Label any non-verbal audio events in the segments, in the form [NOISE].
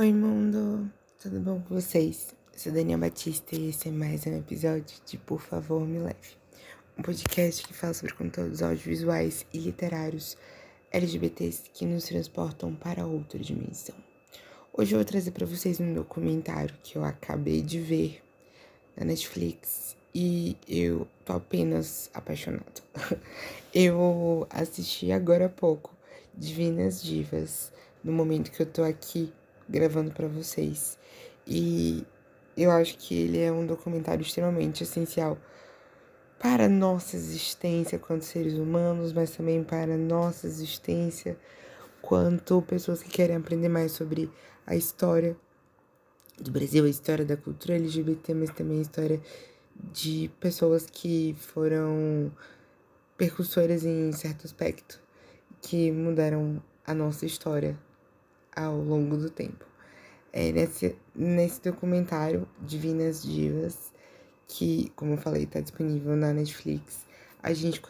Oi, mundo! Tudo bom com vocês? Eu sou Daniel Batista e esse é mais um episódio de Por Favor Me Leve, um podcast que fala sobre conteúdos audiovisuais e literários LGBTs que nos transportam para outra dimensão. Hoje eu vou trazer para vocês um documentário que eu acabei de ver na Netflix e eu tô apenas apaixonado. [LAUGHS] Eu assisti agora há pouco Divinas Divas, no momento que eu tô aqui gravando para vocês. E eu acho que ele é um documentário extremamente essencial para nossa existência quanto seres humanos, mas também para nossa existência quanto pessoas que querem aprender mais sobre a história do Brasil, a história da cultura LGBT, mas também a história de pessoas que foram percursoras em certo aspecto, que mudaram a nossa história ao longo do tempo. É nesse, nesse documentário, Divinas Divas, que, como eu falei, está disponível na Netflix, a gente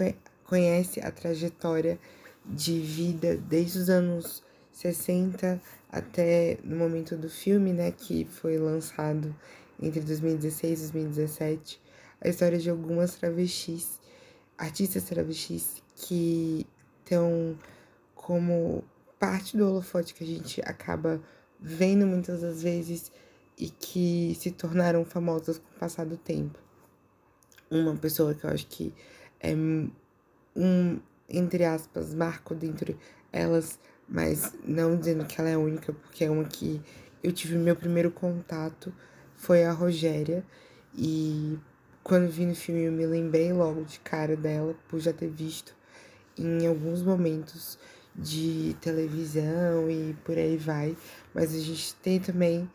conhece a trajetória de vida desde os anos 60 até no momento do filme, né, que foi lançado entre 2016 e 2017, a história de algumas travestis, artistas travestis que estão como parte do holofote que a gente acaba vendo muitas das vezes e que se tornaram famosas com o passar do tempo. Uma pessoa que eu acho que é um, entre aspas, marco dentro elas, mas não dizendo que ela é única, porque é uma que eu tive meu primeiro contato foi a Rogéria e quando vi no filme eu me lembrei logo de cara dela por já ter visto em alguns momentos de televisão e por aí vai. Mas a gente tem também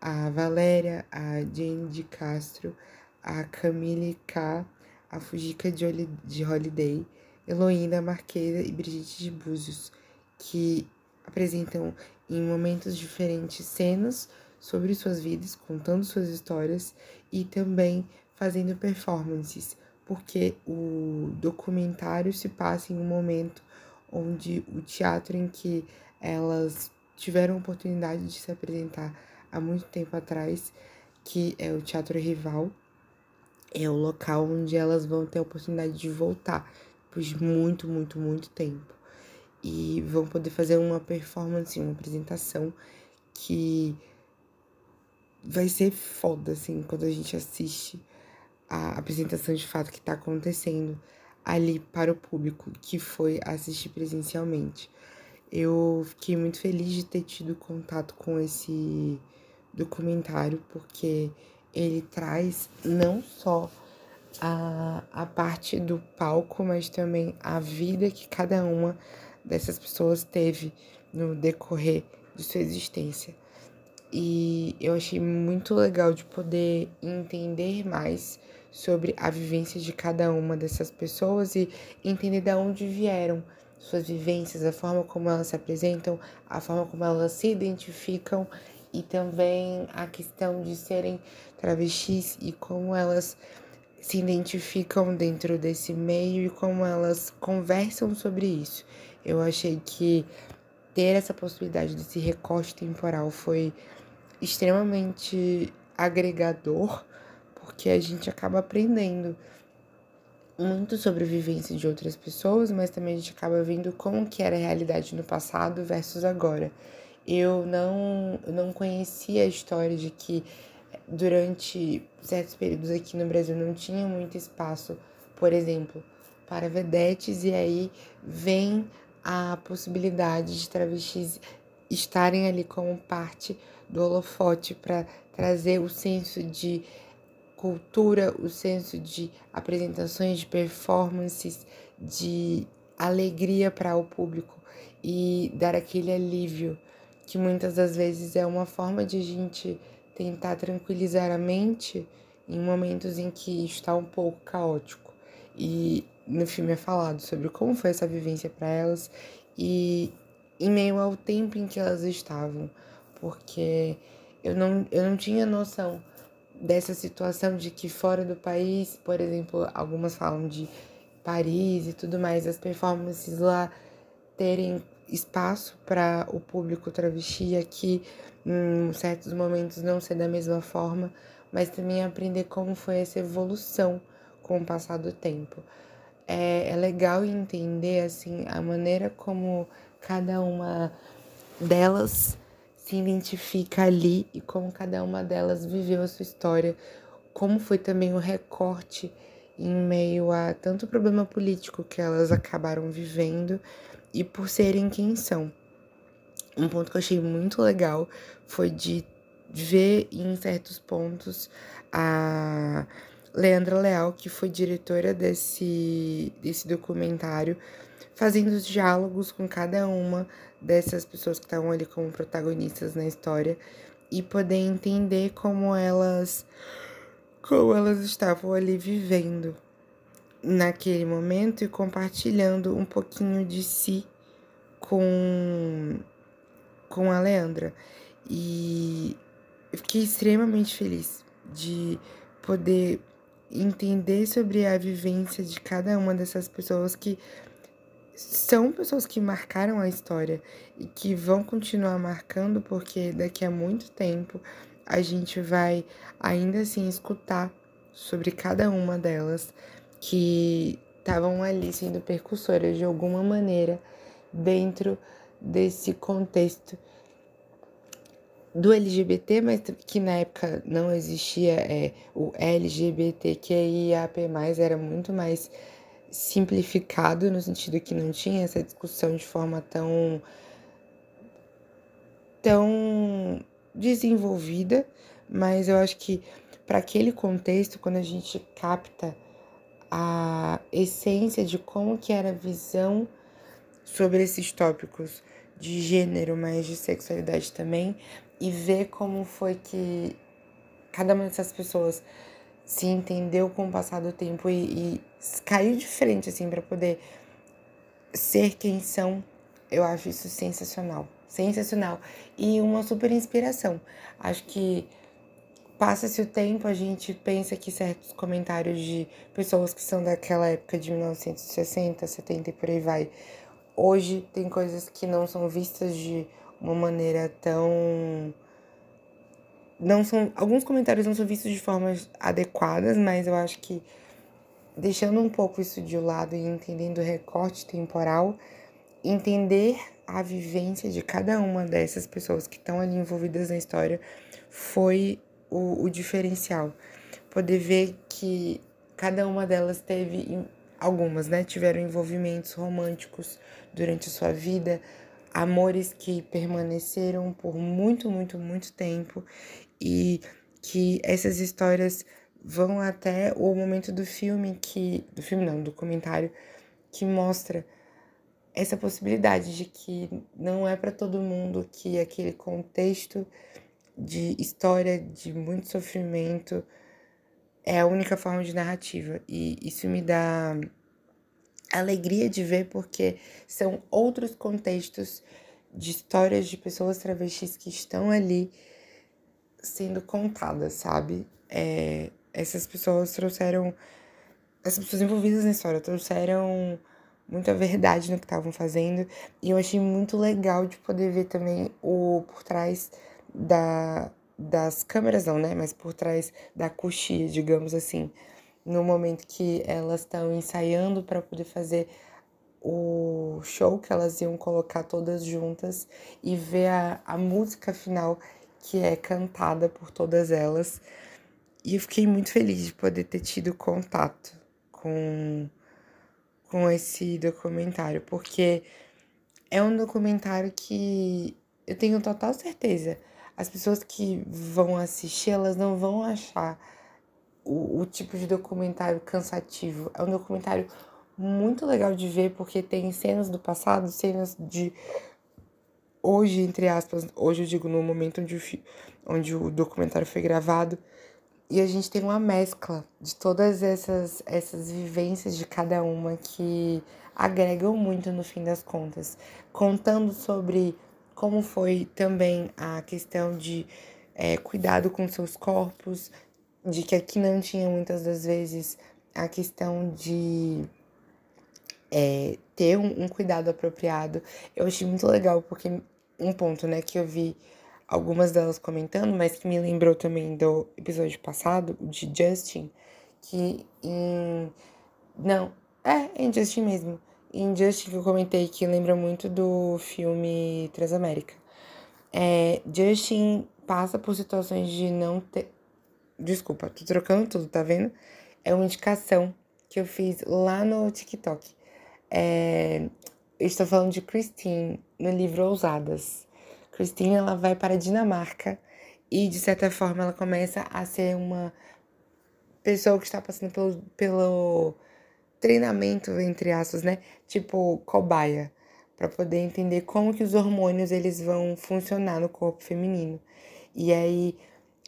a Valéria, a Jane de Castro, a Camille K, a Fujica de Holiday, Heloína Marquesa e Brigitte de Búzios, que apresentam em momentos diferentes cenas sobre suas vidas, contando suas histórias e também fazendo performances, porque o documentário se passa em um momento onde o teatro em que elas tiveram a oportunidade de se apresentar há muito tempo atrás, que é o Teatro Rival, é o local onde elas vão ter a oportunidade de voltar depois de muito, muito, muito tempo. E vão poder fazer uma performance, uma apresentação que vai ser foda, assim, quando a gente assiste a apresentação de fato que tá acontecendo ali para o público que foi assistir presencialmente. Eu fiquei muito feliz de ter tido contato com esse documentário, porque ele traz não só a, a parte do palco, mas também a vida que cada uma dessas pessoas teve no decorrer de sua existência. E eu achei muito legal de poder entender mais sobre a vivência de cada uma dessas pessoas e entender de onde vieram suas vivências, a forma como elas se apresentam, a forma como elas se identificam e também a questão de serem travestis e como elas se identificam dentro desse meio e como elas conversam sobre isso. Eu achei que ter essa possibilidade desse recorte temporal foi extremamente agregador porque a gente acaba aprendendo muito sobre a vivência de outras pessoas, mas também a gente acaba vendo como que era a realidade no passado versus agora. Eu não, eu não conhecia a história de que durante certos períodos aqui no Brasil não tinha muito espaço, por exemplo, para vedetes, e aí vem a possibilidade de travestis estarem ali como parte do holofote para trazer o senso de cultura, o senso de apresentações, de performances, de alegria para o público e dar aquele alívio que muitas das vezes é uma forma de a gente tentar tranquilizar a mente em momentos em que está um pouco caótico. E no filme é falado sobre como foi essa vivência para elas e em meio ao tempo em que elas estavam, porque eu não, eu não tinha noção dessa situação de que fora do país, por exemplo, algumas falam de Paris e tudo mais, as performances lá terem espaço para o público travesti aqui, em certos momentos, não ser da mesma forma, mas também aprender como foi essa evolução com o passar do tempo. É, é legal entender assim a maneira como cada uma delas se identifica ali e como cada uma delas viveu a sua história, como foi também o recorte em meio a tanto problema político que elas acabaram vivendo e por serem quem são. Um ponto que eu achei muito legal foi de ver em certos pontos a Leandra Leal, que foi diretora desse, desse documentário, fazendo os diálogos com cada uma dessas pessoas que estavam ali como protagonistas na história e poder entender como elas como elas estavam ali vivendo naquele momento e compartilhando um pouquinho de si com com a Leandra. E fiquei extremamente feliz de poder entender sobre a vivência de cada uma dessas pessoas que são pessoas que marcaram a história e que vão continuar marcando porque daqui a muito tempo a gente vai ainda assim escutar sobre cada uma delas que estavam ali sendo percussoras de alguma maneira dentro desse contexto do LGBT, mas que na época não existia é, o LGBTQIAP+, era muito mais simplificado no sentido que não tinha essa discussão de forma tão tão desenvolvida, mas eu acho que para aquele contexto, quando a gente capta a essência de como que era a visão sobre esses tópicos de gênero, mas de sexualidade também, e ver como foi que cada uma dessas pessoas se entendeu com o passar do tempo e, e caiu de frente, assim, para poder ser quem são. Eu acho isso sensacional. Sensacional. E uma super inspiração. Acho que passa-se o tempo, a gente pensa que certos comentários de pessoas que são daquela época de 1960, 70 e por aí vai, hoje tem coisas que não são vistas de uma maneira tão não são alguns comentários não são vistos de formas adequadas, mas eu acho que deixando um pouco isso de lado e entendendo o recorte temporal, entender a vivência de cada uma dessas pessoas que estão ali envolvidas na história foi o, o diferencial. Poder ver que cada uma delas teve algumas, né, tiveram envolvimentos românticos durante a sua vida, amores que permaneceram por muito, muito, muito tempo e que essas histórias vão até o momento do filme que do filme não, do documentário que mostra essa possibilidade de que não é para todo mundo que aquele contexto de história de muito sofrimento é a única forma de narrativa. E isso me dá alegria de ver porque são outros contextos de histórias de pessoas travestis que estão ali sendo contadas, sabe? É, essas pessoas trouxeram. Essas pessoas envolvidas na história trouxeram muita verdade no que estavam fazendo. E eu achei muito legal de poder ver também o por trás da, das câmeras, não, né? Mas por trás da coxia, digamos assim no momento que elas estão ensaiando para poder fazer o show que elas iam colocar todas juntas e ver a, a música final que é cantada por todas elas. E eu fiquei muito feliz de poder ter tido contato com, com esse documentário, porque é um documentário que eu tenho total certeza. As pessoas que vão assistir, elas não vão achar o, o tipo de documentário cansativo. É um documentário muito legal de ver porque tem cenas do passado, cenas de hoje, entre aspas, hoje eu digo no momento onde o, onde o documentário foi gravado, e a gente tem uma mescla de todas essas, essas vivências de cada uma que agregam muito no fim das contas, contando sobre como foi também a questão de é, cuidado com seus corpos, de que aqui não tinha muitas das vezes a questão de é, ter um, um, cuidado apropriado. Eu achei muito legal, porque um ponto, né, que eu vi algumas delas comentando, mas que me lembrou também do episódio passado, de Justin, que em. Não, é, em Justin mesmo. Em Justin que eu comentei que lembra muito do filme Transamérica. É, Justin passa por situações de não ter. Desculpa, tô trocando tudo, tá vendo? É uma indicação que eu fiz lá no TikTok. É, eu estou falando de Christine no livro Ousadas. Christine ela vai para a Dinamarca e de certa forma ela começa a ser uma pessoa que está passando pelo, pelo treinamento entre aspas, né? Tipo cobaia, para poder entender como que os hormônios eles vão funcionar no corpo feminino. E aí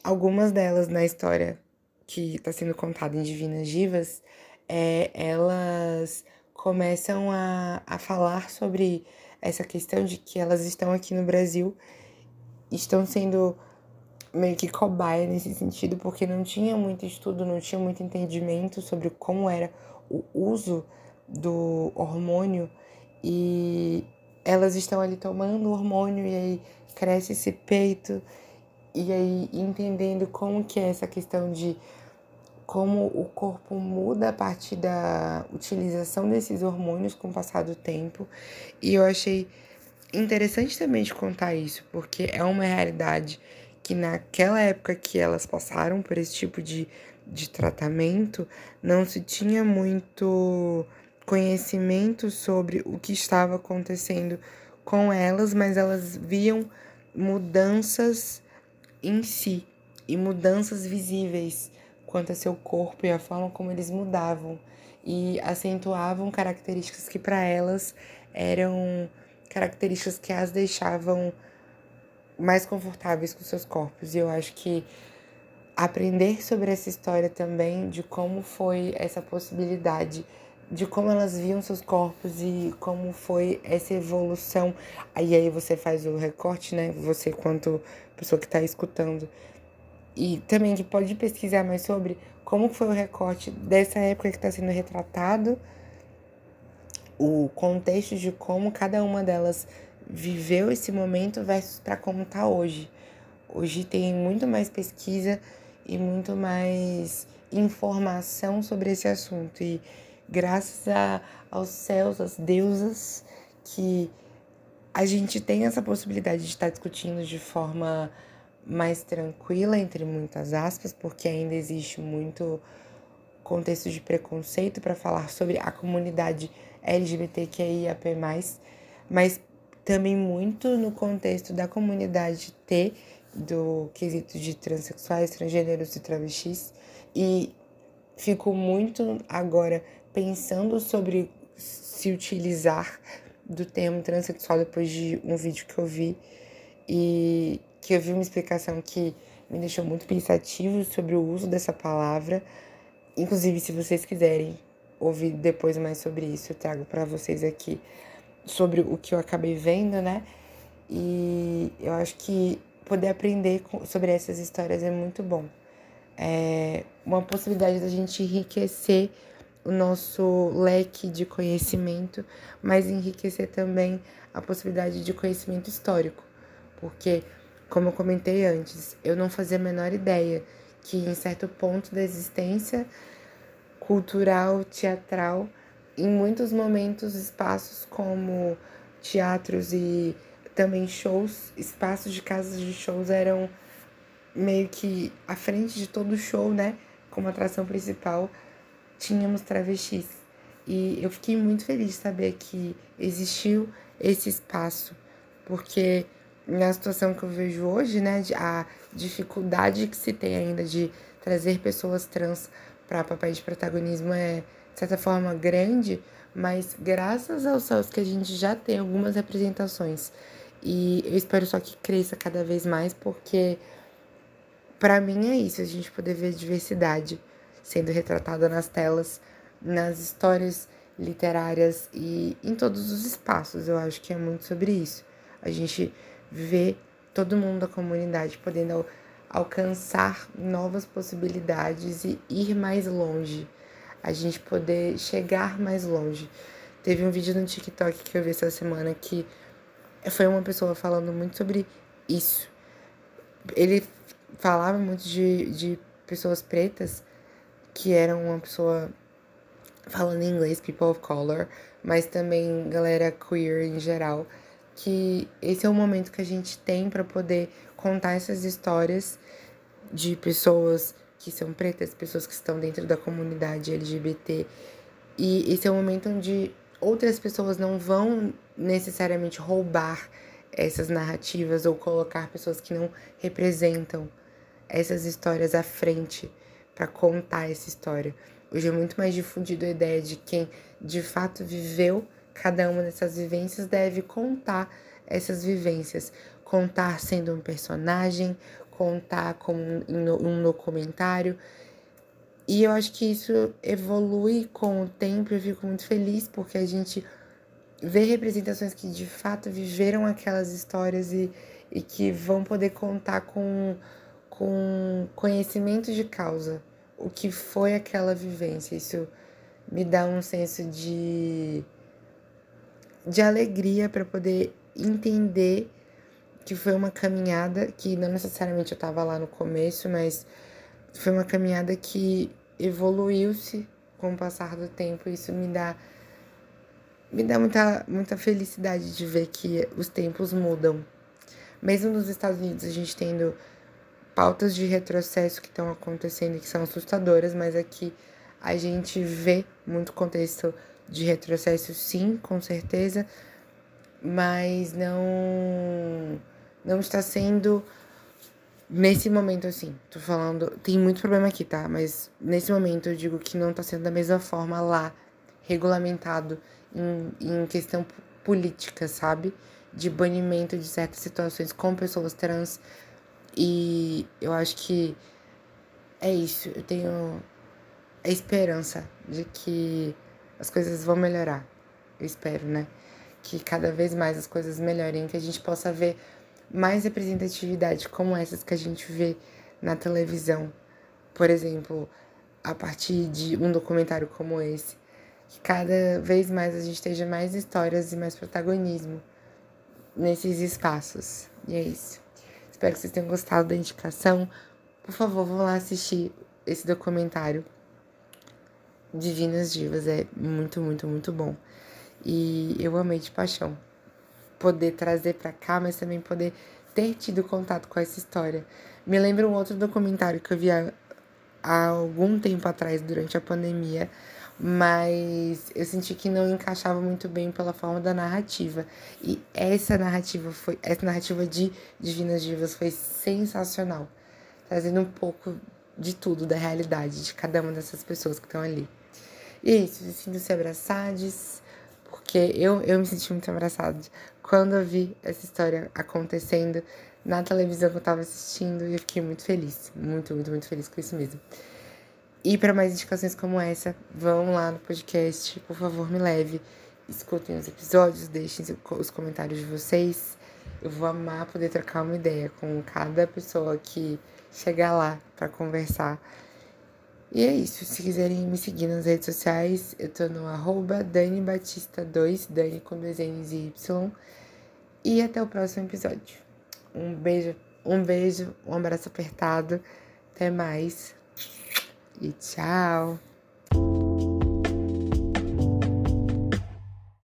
algumas delas na história que está sendo contada em Divinas Divas, é, elas começam a, a falar sobre essa questão de que elas estão aqui no Brasil, estão sendo meio que cobaia nesse sentido, porque não tinha muito estudo, não tinha muito entendimento sobre como era o uso do hormônio e elas estão ali tomando hormônio e aí cresce esse peito e aí entendendo como que é essa questão de como o corpo muda a partir da utilização desses hormônios com o passar do tempo. E eu achei interessante também de contar isso, porque é uma realidade que naquela época que elas passaram por esse tipo de, de tratamento, não se tinha muito conhecimento sobre o que estava acontecendo com elas, mas elas viam mudanças em si e mudanças visíveis quanto a seu corpo e a forma como eles mudavam e acentuavam características que para elas eram características que as deixavam mais confortáveis com seus corpos. E eu acho que aprender sobre essa história também de como foi essa possibilidade de como elas viam seus corpos e como foi essa evolução. Aí aí você faz o recorte, né? Você quanto pessoa que está escutando e também que pode pesquisar mais sobre como foi o recorte dessa época que está sendo retratado, o contexto de como cada uma delas viveu esse momento versus para como está hoje. Hoje tem muito mais pesquisa e muito mais informação sobre esse assunto e graças a, aos céus, às deusas que a gente tem essa possibilidade de estar discutindo de forma mais tranquila, entre muitas aspas, porque ainda existe muito contexto de preconceito para falar sobre a comunidade LGBTQIAP+, mas também muito no contexto da comunidade T, do quesito de transexuais, transgêneros e travestis, e fico muito agora pensando sobre se utilizar do termo transexual depois de um vídeo que eu vi. E que eu vi uma explicação que me deixou muito pensativo sobre o uso dessa palavra. Inclusive, se vocês quiserem ouvir depois mais sobre isso, eu trago para vocês aqui sobre o que eu acabei vendo, né? E eu acho que poder aprender sobre essas histórias é muito bom. É uma possibilidade da gente enriquecer o nosso leque de conhecimento, mas enriquecer também a possibilidade de conhecimento histórico, porque como eu comentei antes, eu não fazia a menor ideia que em certo ponto da existência cultural, teatral, em muitos momentos espaços como teatros e também shows, espaços de casas de shows eram meio que à frente de todo show, né? Como atração principal, tínhamos travestis. E eu fiquei muito feliz de saber que existiu esse espaço, porque na situação que eu vejo hoje, né, a dificuldade que se tem ainda de trazer pessoas trans para papel de protagonismo é, de certa forma, grande, mas graças aos céus que a gente já tem algumas representações. E eu espero só que cresça cada vez mais, porque para mim é isso, a gente poder ver diversidade sendo retratada nas telas, nas histórias literárias e em todos os espaços. Eu acho que é muito sobre isso. A gente ver todo mundo da comunidade podendo alcançar novas possibilidades e ir mais longe, a gente poder chegar mais longe. Teve um vídeo no TikTok que eu vi essa semana que foi uma pessoa falando muito sobre isso. Ele falava muito de, de pessoas pretas que eram uma pessoa falando em inglês, people of color, mas também galera queer em geral, que esse é o momento que a gente tem para poder contar essas histórias de pessoas que são pretas, pessoas que estão dentro da comunidade LGBT. E esse é o momento onde outras pessoas não vão necessariamente roubar essas narrativas ou colocar pessoas que não representam essas histórias à frente para contar essa história. Hoje é muito mais difundido a ideia de quem de fato viveu cada uma dessas vivências deve contar essas vivências, contar sendo um personagem, contar como um documentário. E eu acho que isso evolui com o tempo. Eu fico muito feliz porque a gente vê representações que de fato viveram aquelas histórias e, e que vão poder contar com, com conhecimento de causa o que foi aquela vivência. Isso me dá um senso de, de alegria para poder entender que foi uma caminhada que não necessariamente eu estava lá no começo, mas foi uma caminhada que evoluiu-se com o passar do tempo. Isso me dá me dá muita, muita felicidade de ver que os tempos mudam. Mesmo nos Estados Unidos, a gente tendo pautas de retrocesso que estão acontecendo que são assustadoras, mas aqui a gente vê muito contexto de retrocesso, sim, com certeza, mas não não está sendo nesse momento assim. Tô falando, tem muito problema aqui, tá? Mas nesse momento eu digo que não está sendo da mesma forma lá regulamentado em, em questão política, sabe? De banimento de certas situações com pessoas trans e eu acho que é isso. Eu tenho a esperança de que as coisas vão melhorar. Eu espero, né? Que cada vez mais as coisas melhorem, que a gente possa ver mais representatividade como essas que a gente vê na televisão. Por exemplo, a partir de um documentário como esse. Que cada vez mais a gente esteja mais histórias e mais protagonismo nesses espaços. E é isso. Espero que vocês tenham gostado da indicação. Por favor, vão lá assistir esse documentário. Divinas Divas é muito, muito, muito bom. E eu amei de paixão poder trazer para cá, mas também poder ter tido contato com essa história. Me lembra um outro documentário que eu vi há, há algum tempo atrás, durante a pandemia, mas eu senti que não encaixava muito bem pela forma da narrativa. E essa narrativa foi, essa narrativa de Divinas Divas foi sensacional, trazendo um pouco de tudo da realidade de cada uma dessas pessoas que estão ali. E é isso, sinto-se abraçados, porque eu, eu me senti muito abraçada quando eu vi essa história acontecendo na televisão que eu tava assistindo e eu fiquei muito feliz, muito, muito, muito feliz com isso mesmo. E para mais indicações como essa, vão lá no podcast, por favor, me leve. Escutem os episódios, deixem os comentários de vocês. Eu vou amar poder trocar uma ideia com cada pessoa que chegar lá para conversar. E é isso. Se quiserem me seguir nas redes sociais, eu tô no arroba Dani Batista 2, Dani com dois N's e Y. E até o próximo episódio. Um beijo, um beijo, um abraço apertado. Até mais e tchau!